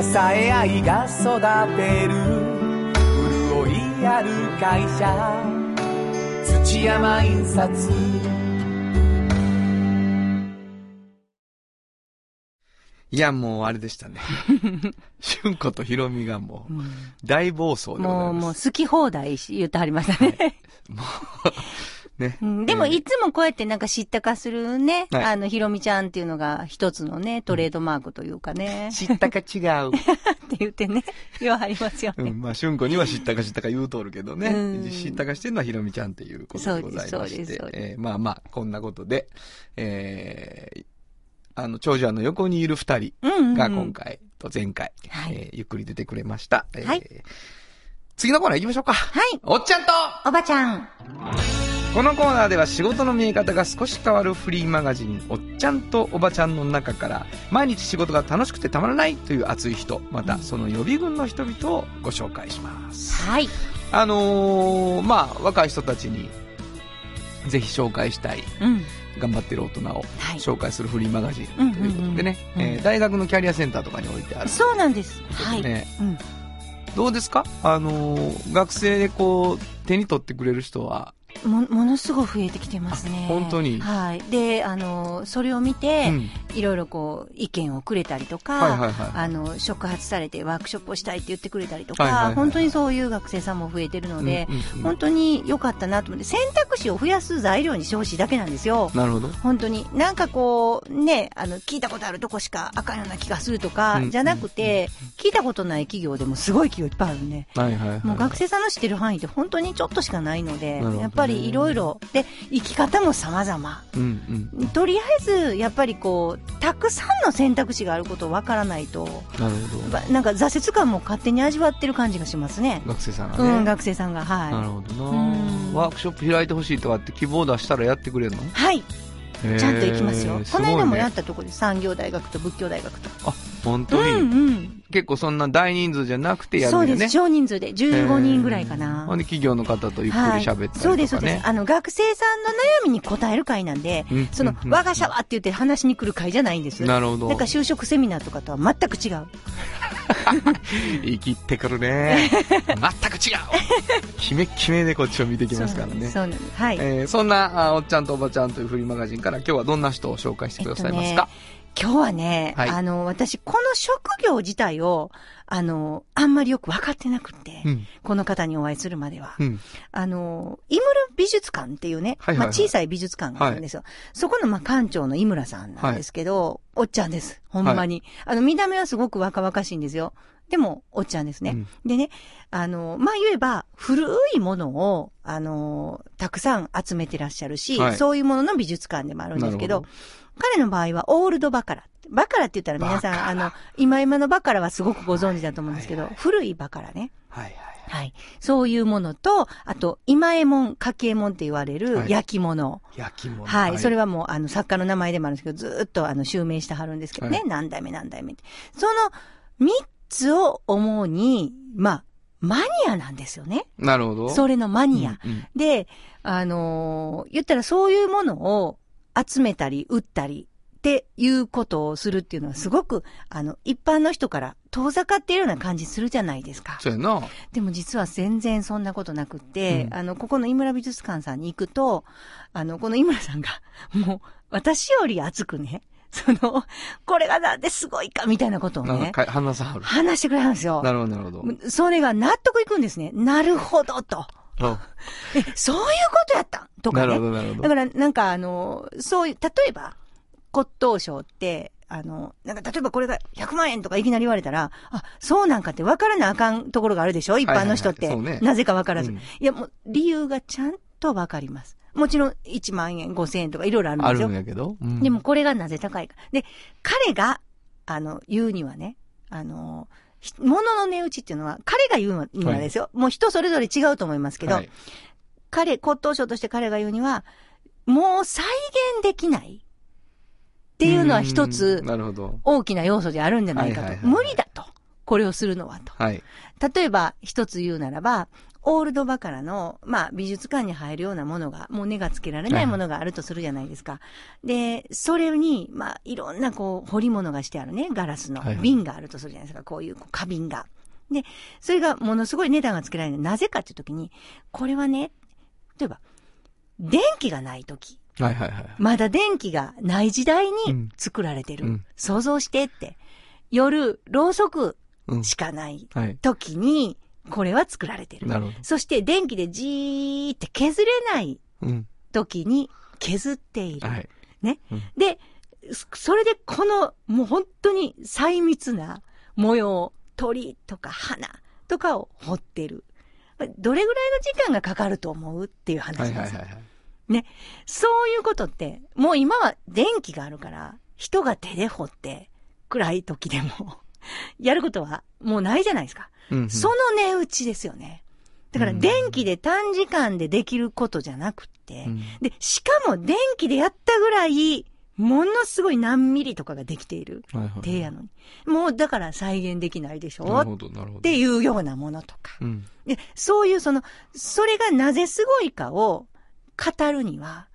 支え合いが育てる潤いある会社土山印刷いや、もうあれでしたね。春子とひろみがもう、大暴走でございます。もう、もう好き放題言ってはりましたね。ね。うんでも、いつもこうやってなんか知ったかするね、はいあの、ひろみちゃんっていうのが一つのね、トレードマークというかね。知ったか違う。って言ってね、言わはりますよね。うん、まあ、春子には知ったか知ったか言うとるけどね。うん知ったかしてるのはひろみちゃんっていうことでございましてそうですそうですそう。ですえーまあまあ、こんなことで、えー、あの、長者の横にいる二人が今回と前回、はいえーゆっくり出てくれました。えーはい次のコーナー行きましょうか。はい。おっちゃんとおばちゃん。このコーナーでは仕事の見え方が少し変わるフリーマガジン「おっちゃんとおばちゃん」の中から毎日仕事が楽しくてたまらないという熱い人またその予備軍の人々をご紹介しますはい。あのーまあ若い人たちにぜひ紹介したいうん。頑張ってる大人をはい紹介するフリーマガジンとうんいうことでね、大学のキャリアセンターとかに置いてあるそうなんです。はい。ねうん。どうですか？あのー学生でこう手に取ってくれる人はも、ものすごい増えてきてますね。あ本当に？はい。で、あの、それを見て、うん。いろいろこう、意見をくれたりとか、はいはいはいあの、触発されてワークショップをしたいって言ってくれたりとか、はいはいはい本当にそういう学生さんも増えてるので、うんうんうん。本当に良かったなと思って、選択肢を増やす材料にしてほしいだけなんですよ。なるほど。本当に。なんかこう、ね、あの、聞いたことあるとこしかあかんような気がするとか、うんじゃなくて、聞いたことない企業でもすごい企業いっぱいあるんで、はいはいはいもう学生さんの知ってる範囲って本当にちょっとしかないので、なるほど。ねやっぱりいろいろ、で、生き方も様々。うんうんとりあえず、やっぱりこう、たくさんの選択肢があることをわからないと、なるほどばなんか挫折感も勝手に味わってる感じがしますね。学生さんがね、うん、学生さんが、なるはほどなうんワークショップ開いてほしいとかって希望出したらやってくれるの？い。はい。ちゃんと行きますよ。この間もやっったとこで産業大学と仏教大学と。あ本当に、うんうん。結構そんな大人数じゃなくてやるよねそうんです。少人数で15人ぐらいかな。ほんで企業の方とゆっくり喋ったりとかね、そうです、そうです。あの、学生さんの悩みに答える会なんで、うんその、うん我が社はって言って話しに来る会じゃないんです。なるほどなんか就職セミナーとかとは全く違う。生きってくるね 全く違うキメッキメでこっちを見てきますからねそうなんです。はい。えーそんなあおっちゃんとおばちゃんというフリーマガジンから今日はどんな人を紹介してくださいますか、今日はね、はいあの、私、この職業自体を、あの、あんまりよく分かってなくって、うんこの方にお会いするまでは。うんあの、井村美術館っていうね、はいはいはいまあ、小さい美術館があるんですよ。そこの、まあ、館長の井村さんなんですけど、おっちゃんです。ほんまに。あの、見た目はすごく若々しいんですよ。でも、おっちゃんですね。うんでね、あの、まあ、言えば、古いものを、あの、たくさん集めてらっしゃるし、はいそういうものの美術館でもあるんですけどなるほ、彼の場合は、オールドバカラ。バカラって言ったら皆さん、あの、今今のバカラはすごくご存知だと思うんですけど、古いバカラね。はいはいはい。そういうものと、あと、今右衛門、かき右衛門って言われはるい焼き物。焼き物はい。それははもう、あの、作家の名前でもあるんですけど、ずーっと、あの、襲名してはるんですけどね。はい何代目何代目って。その、三つを主に、まあ、マニアなんですよね。なるほどそれのマニア。うんうんで、あのー言ったらそういうものを集めたり、売ったりっていうことをするっていうのはすごく、あの、一般の人から遠ざかっているような感じするじゃないですか。そうやなでも実は全然そんなことなくって、うんあの、ここの井村美術館さんに行くと、あの、この井村さんが、もう、私より熱くね、その、これがなんですごいかみたいなことをね、なんか花さんある話してくれるんですよ。なるほどなるほどそれが納得いくんですね。なるほどと。あ え、そういうことやったんとかね。なるほどなるほどだから、なんかあの、そういう、例えば、骨董賞って、あの、なんか例えばこれが100万円とかいきなり言われたら、あ、そうなんかって分からなあかんところがあるでしょ？一般の人って。はいはいはいねなぜか分からず、うんいや、もう理由がちゃんと分かります。もちろん1万円、5000円とかいろいろあるんですよあるん。やけど、うんでもこれがなぜ高いか。で、彼が、あの、言うにはね、あの、ひ物の値打ちっていうのは、彼が言うのにはですよ。もう人それぞれ違うと思いますけど、はい彼、骨董賞として彼が言うには、もう再現できないっていうのは一つうんなるほど。大きな要素であるんじゃないかと。はいはいはい無理だと。これをするのはと。はい。例えば、一つ言うならば、オールドバカラの、まあ、美術館に入るようなものが、もう値がつけられないものがあるとするじゃないですか。で、それに、まあ、いろんな、こう、彫り物がしてあるね、ガラスの瓶があるとするじゃないですか。こういう花瓶が。で、それがものすごい値段がつけられる。なぜかっていうときに、これはね、例えば、電気がないとき、はいはいはい。まだ電気がない時代うんに作られてる。うん想像してって。夜、ろうそくうん。しかないはい。これは作られてる。なるほど。そして電気でじーって削れないうん。時に削っている。はい。ね。うんで、そそれでこの、もう本当に細密な模様、鳥とか花とかを彫ってる。どれぐらいの時間がかかると思うっていう話ですよ。はいはい。そういうことって、もう今は電気があるから、人が手で掘って、暗い時でも、やることはもうないじゃないですか。うんうん。その値打ちですよね。だからうん電気で短時間でできることじゃなくって、うんで、しかも電気でやったぐらい、ものすごい何ミリとかができている。手やのに。もうだから再現できないでしょ？っなるほど、なるほど。ていうようなものとか。うん。で、そういうその、それがなぜすごいかを語るには、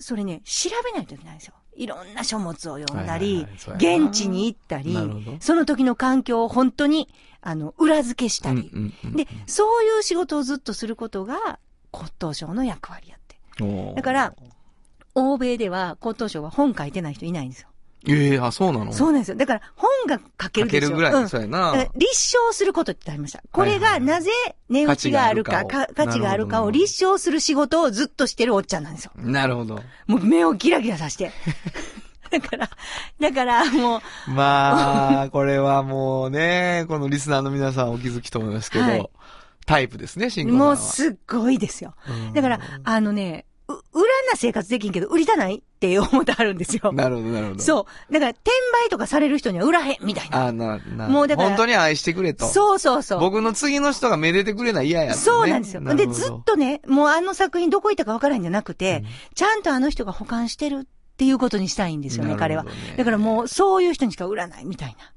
それね、調べないといけないんですよ。いろんな書物を読んだはいり現地に行ったりその時の環境を本当に、あの、裏付けしたり。うんうんうんで、そういう仕事をずっとすることが骨董賞の役割やって。だから、欧米では骨董賞は本書いてない人いないんですよ。ええあ、そうなの？そうなんですよ。だから本が書けかるでしょ。けるぐらい、うんそうやな。立証することってありました。これがなぜ値打ちがあるか、価値があるかを立証する仕事をずっとしてるおっちゃんなんですよ。なるほど。もう目をギラギラさして。だから、だからもう、まあ、これはもうね、このリスナーの皆さんお気づきと思いますけど、はいタイプですね、シンゴさんは。もうすっごいですよ。うんだから、あのね、う、売らんな生活できんけど、売りたないって思ってあるんですよ。なるほど、なるほど。う。そう。だから、転売とかされる人には売らへん、みたいな。あな、な、もうだから本当に愛してくれと。そうそうそう。僕の次の人がめでてくれない嫌やねそうなんですよ。で、ずっとね、もうあの作品どこ行ったかわからんじゃなくて、ちゃんとあの人が保管してるっていうことにしたいんですよね、彼は。だからもう、そういう人にしか売らないみたいな。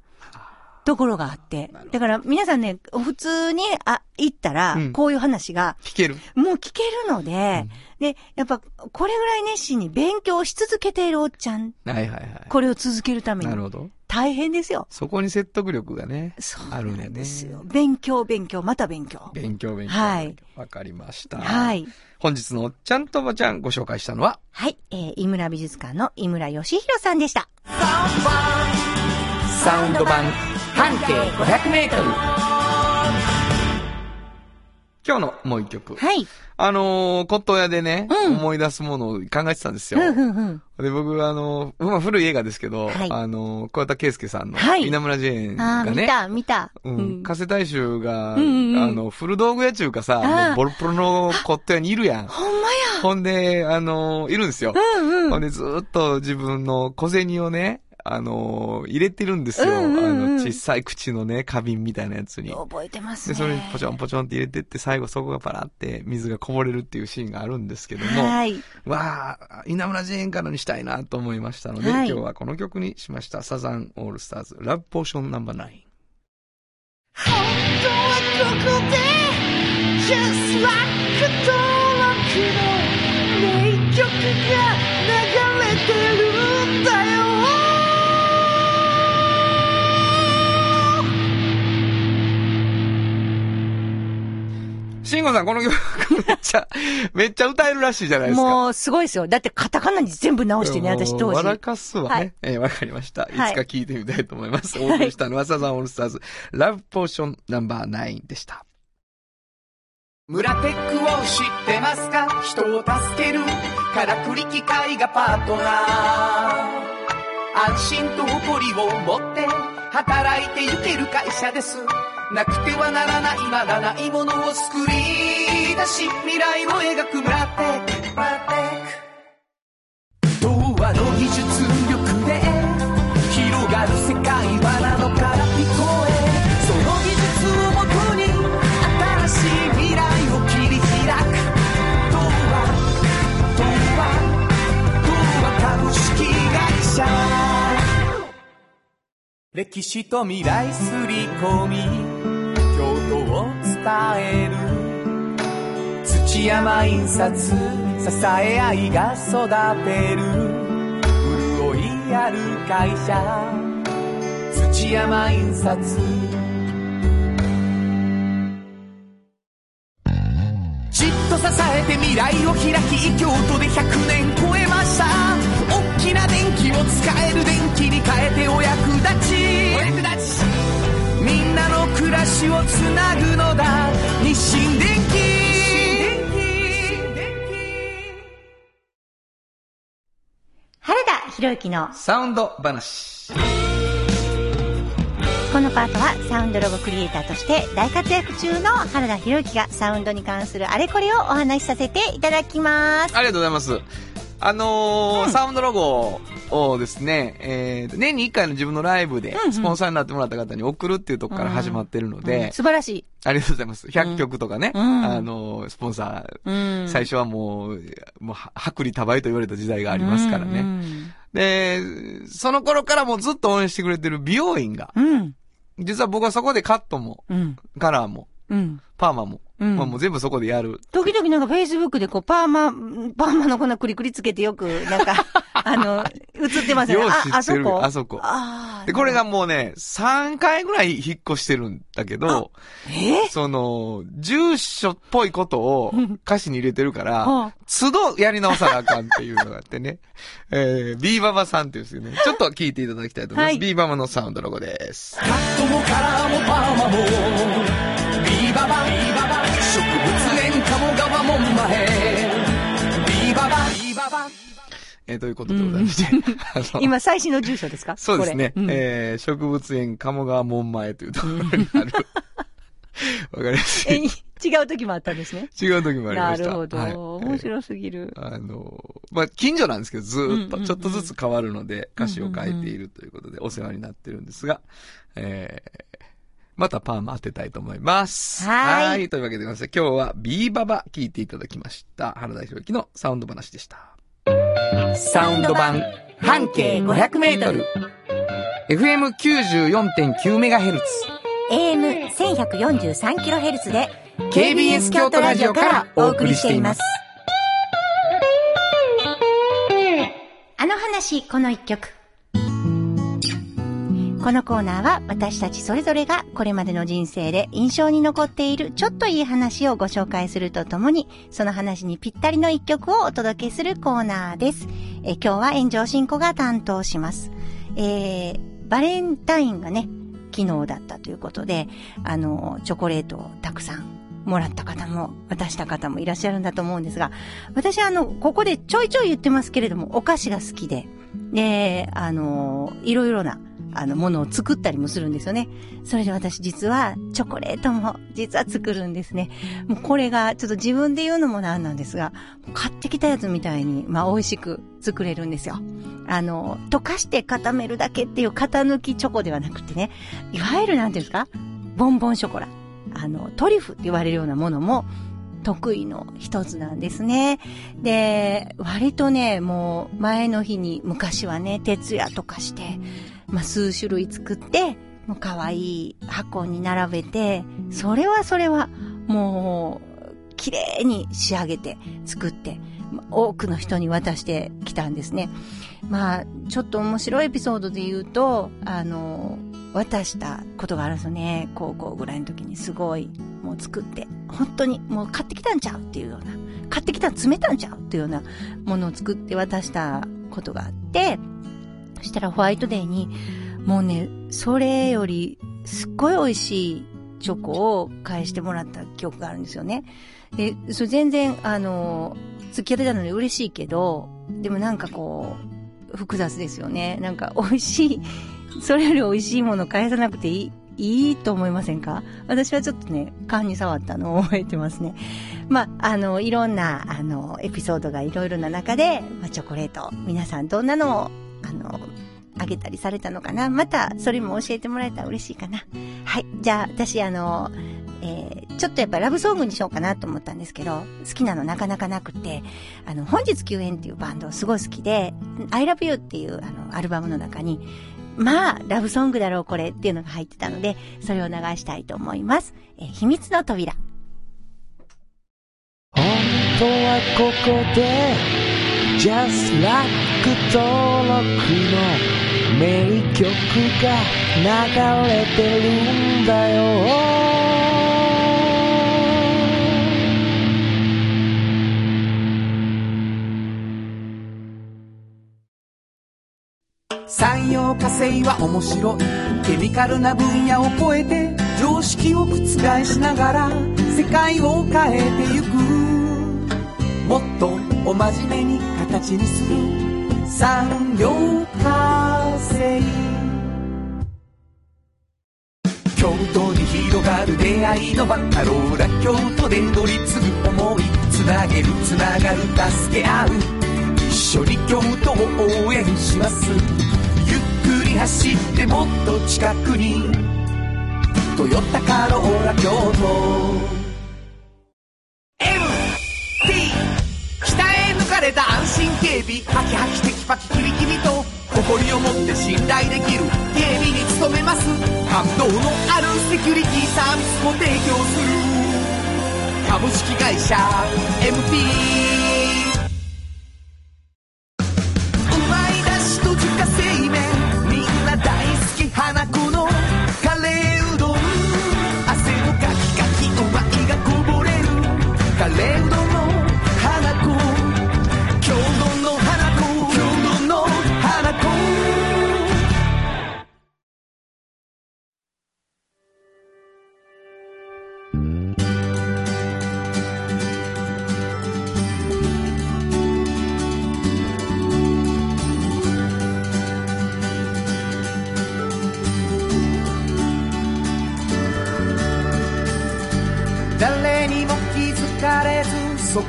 ところがあって。だから皆さんね、普通に、あ、行ったらうん、こういう話が、聞ける。もう聞けるので、で、やっぱ、これぐらい熱心に勉強し続けているおっちゃん、はいはいはい。これを続けるために、なるほど。大変ですよ。そこに説得力がね、そうあるんやねです。よ。勉強、勉強、また勉強。勉強勉強。はい。わかりました。はい。本日のおっちゃんとおばちゃんご紹介したのは、はい、えー、井村美術館の井村義弘さんでした。サウンド版半径500メートル。今日のもう一曲。はい。あのー、骨董屋でね、うん思い出すものを考えてたんですよ。ふんふんふん。で、僕、あのー、まあ、古い映画ですけど、はいあのー、小畑圭介さんの、はい稲村ジェーンああ、がね、見た、見た。うん。加瀬大衆が、うんうんうんあの、古道具屋中かさ、もうボロプロの骨董屋にいるやん。ほんまや。ほんで、あのーいるんですよ。うんうん。ほんで、ずーっと自分の小銭をね、あのー入れてるんですよ。うんうんうんあの、小さい口のね、花瓶みたいなやつに。覚えてますで、ね。それにポチョンポチョンって入れてって、最後そこがパラって水がこぼれるっていうシーンがあるんですけども、はい。わあ、稲村ジェーンからにしたいなと思いましたので、はい今日はこの曲にしました。サザンオールスターズ、 Love Potion Number Nine。本当はここで Just like 登録の名曲が流れてるんだよ慎吾さん、この曲めっちゃ、めっちゃ歌えるらしいじゃないですか。もう、すごいですよ。だって、カタカナに全部直してね、私当時。笑かすわね。はいえーわかりました。いつはいか聞いてみたいと思います。お送りしたのはサザンオールスターズ、 Love Potion Number Nine でした。村テックを知ってますか？人を助けるからくり機械がパートナー安心と誇りを持って働いてゆける会社ですなくてはならないまだないものを作り出し未来を描く。村テック童話の技術力。歴史と未来すり込み京都を伝える。土山印刷支え合いが育てる。潤いある会社土山印刷じっと支えて未来を開き京都で100年超えました。大きな電気を使える電気に変えてお役立ちお役立ちみんなの暮らしをつなぐのだ日清電気原田博之のサウンド話。このパートはサウンドロゴクリエイターとして大活躍中の原田博之がサウンドに関するあれこれをお話しさせていただきます。ありがとうございます。あのーサウンドロゴをですね、えー年に1回の自分のライブでうんうんスポンサーになってもらった方に送るっていうところから始まってるので、うん素晴らしい。ありがとうございます。100曲とかね、うんあのースポンサー、うん最初はもう、もう、は薄利多売と言われた時代がありますからね。うんで、その頃からもうずっと応援してくれてる美容院が、うん。実は僕はそこでカットも、うん。カラーも、うん。パーマも、うんまあもう全部そこでやる。時々なんかフェイスブックでこうパーマ、パーマのこんなクリクリつけてよく、なんか、あの、映ってますよね。よあ、あってるそこ？あそこあで、これがもうね、3回ぐらい引っ越してるんだけど、え？その、住所っぽいことを歌詞に入れてるかはらあ、都度やり直さなあかんっていうのがあってね。えー、ビーババさんっていうんですよね。ちょっと聞いていただきたいと思います。はいビーババのサウンドロゴです。カットもカラーもパーマもビーババビーババ植物園ビーババビーババえー、ということでございまして。あの今最新の住所ですか？そうですね。うんえー、植物園鴨川門前というところにある。わかりやす？え、い。違う時もあったんですね。違う時もありました。なるほど。はい面白すぎる。あの、まあ、近所なんですけど、ずーっと、うんうんうんちょっとずつ変わるので、歌詞を変えているということで、お世話になってるんですが、えー、またパーマ当てたいと思います。はいというわけでございまして、今日はビーババ聞いていただきました。原田博之のサウンド話でした。サウンド版半径500メートル FM94.9MHz。AM1143kHz で KBS 京都ラジオからお送りしています。あの話、この一曲。このコーナーは私たちそれぞれがこれまでの人生で印象に残っているちょっといい話をご紹介するとともに、その話にぴったりの一曲をお届けするコーナーです。え今日は炎上進行が担当します。えー、バレンタインがね、昨日だったということで、あの、チョコレートをたくさんもらった方も、渡した方もいらっしゃるんだと思うんですが、私はあの、ここでちょいちょい言ってますけれども、お菓子が好きで、で、あの、いろいろな、あの、ものを作ったりもするんですよね。それで私実は、チョコレートも実は作るんですね。もうこれが、ちょっと自分で言うのもなんなんですが、買ってきたやつみたいに、まあ美味しく作れるんですよ。あの、溶かして固めるだけっていう型抜きチョコではなくてね、いわゆるなんていうんですか？ボンボンショコラ。あの、トリュフって言われるようなものも、得意の一つなんですね。で、割とね、もう前の日に昔はね、徹夜とかして、まあ、数種類作って、もう可愛い箱に並べて、それはそれは、もう、綺麗に仕上げて作って、多くの人に渡してきたんですね。まあ、ちょっと面白いエピソードで言うと、あの、渡したことがあるんですよね。高校ぐらいの時にすごい、もう作って、本当にもう買ってきたんちゃうっていうような、買ってきたら詰めたんちゃうっていうようなものを作って渡したことがあって、そしたらホワイトデーに、もうね、それよりすっごい美味しいチョコを返してもらった記憶があるんですよね。で、それ全然、あの、付き合ってたのに嬉しいけど、でもなんかこう、複雑ですよね。なんか美味しい、それより美味しいもの返さなくていい、いいと思いませんか？私はちょっとね、缶に触ったのを覚えてますね。まあ、あの、いろんな、あの、エピソードがいろいろな中で、まあ、チョコレート、皆さんどんなのを、あの、あげたりされたのかなまた、それも教えてもらえたら嬉しいかな。はい。じゃあ、私、あの、えー、ちょっとやっぱラブソングにしようかなと思ったんですけど、好きなのなかなかなくて、あの、本日救援っていうバンドすごい好きで、I love you っていうあの、アルバムの中に、まあ、ラブソングだろうこれっていうのが入ってたので、それを流したいと思います。えー秘密の扉。本当はここで Just Like 登録の名曲が流れてるんだよ。産業化成は面白い。ケミカルな分野を超えて常識を覆しながら世界を変えてゆく。もっとお真面目に形にする。産業化成京都に広がる出会いのバカローラ京都で乗り継ぐ思いつなげるつながる助け合う一緒に京都を応援します。ゆっくり走ってもっと近くに「トヨタカローラ京都」日々ハキハキテキパキキビキビと誇りを持って信頼できる警備に努めます。感動のあるセキュリティサービスも提供する。株式会社 ｍｐ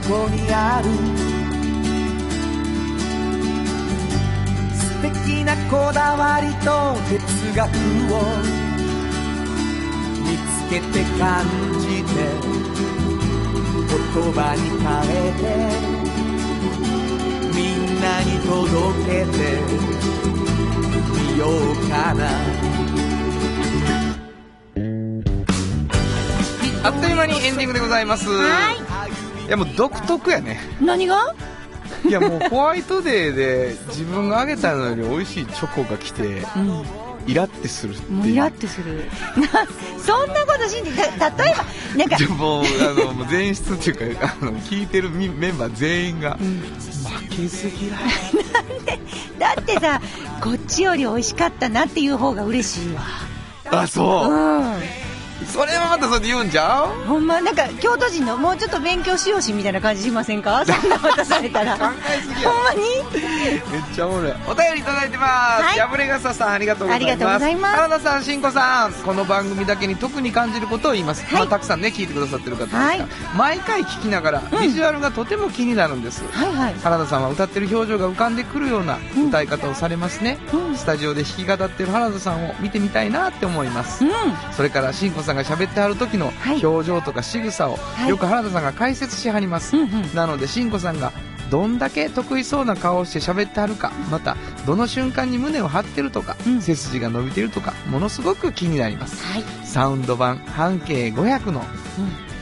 こにある素敵なこだわりと哲学を見つけて感じて言葉に変えてみんなに届けてみようかなあっという間にエンディングでございます。いやもう独特やね。何が？いやもうホワイトデーで自分があげたのより美味しいチョコが来て、イラってするっていう。もうイラってする。な そんなこと信じて、た例えば、なんかで、もあのもう前室っていうかあの聞いてるみメンバー全員が、負けず嫌いだってさ、こっちより美味しかったなっていう方が嬉しいわ。あそう、うん。それはまたそれで言うんじゃう？ほんま、なんか、京都人のもうちょっと勉強しようしみたいな感じしませんか？そんな渡されたら。考えすぎや。ほんまに？めっちゃおもろい。お便りいただいてます、はい。破れ傘さんありがとうございます。ありがとうございます。原田さんしんこさんこの番組だけに特に感じることを言い。ます、まあ、たくさんね聞いてくださってる方ですが、はい。毎回聞きながらビジュアルがとても気になるんです、はいはい。原田さんは歌ってる表情が浮かんでくるような歌い方をされますね、うん。スタジオで弾き語ってる原田さんを見てみたいなって思います、うん。それからしんこさんが喋ってはる時のはい。表情とか仕草をい。よく原田さんが解説しはります、うんうん。なのでしんこさんがどんだけ得意そうな顔をして喋ってはるかまたどの瞬間に胸を張ってるとか、うん。背筋が伸びてるとかものすごく気になります。はい。サウンド版半径500の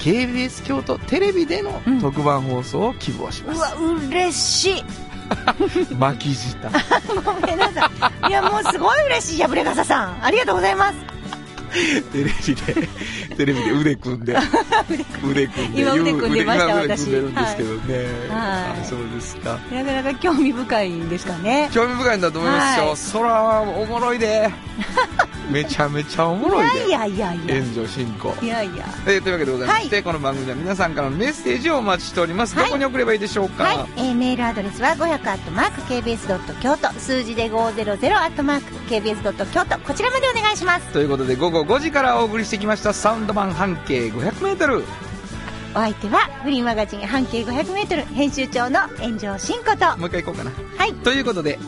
KBS 京都テレビでのうん。特番放送を希望します、うわ、嬉しい。巻き舌。ごめんなさい。いや、もうすごい嬉しい、破れ傘さん。ありがとうございます。テレビでテレビで腕組んで 腕組んで今腕組んでました今腕私組んでるんですけどね、はい。あそうですか。なかなか興味深いんですかね。興味深いんだと思いますよ、はい。そらおもろいでめちゃめちゃおもろいで。いやいやいや。いや。援助進行。いやいや。えーというわけでございまして、この番組では皆さんからのメッセージをお待ちしております、はい。どこに送ればいいでしょうか、はい、えーメールアドレスは500アットマーク KBS ドット京都数字で500アットマーク KBS ドット京都こちらまでお願いします。ということで午後5時からお送りしてきました。サウンド版半径 500m お相手はフリーマガジン半径 500m 編集長の炎上真子と。もう一回行こうかな。はい。ということで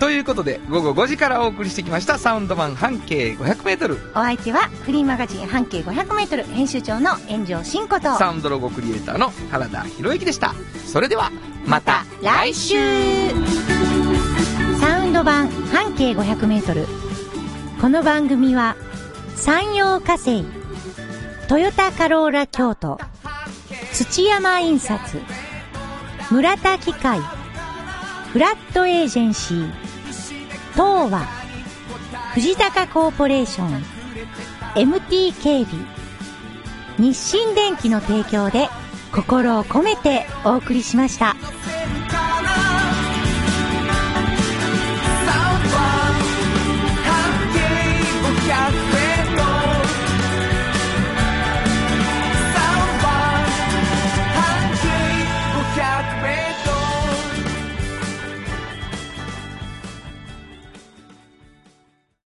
ということで午後5時からお送りしてきましたサウンド版半径 500m お相手はフリーマガジン半径 500m 編集長の炎上真子と。サウンドロゴクリエイターの原田博之でした。それではまた来週。サウンド版半径500メートル。この番組は、山陽火星、トヨタカローラ京都、土山印刷、村田機械、フラットエージェンシー、東和、藤高コーポレーション、MT 警備、日清電機の提供で心を込めてお送りしました。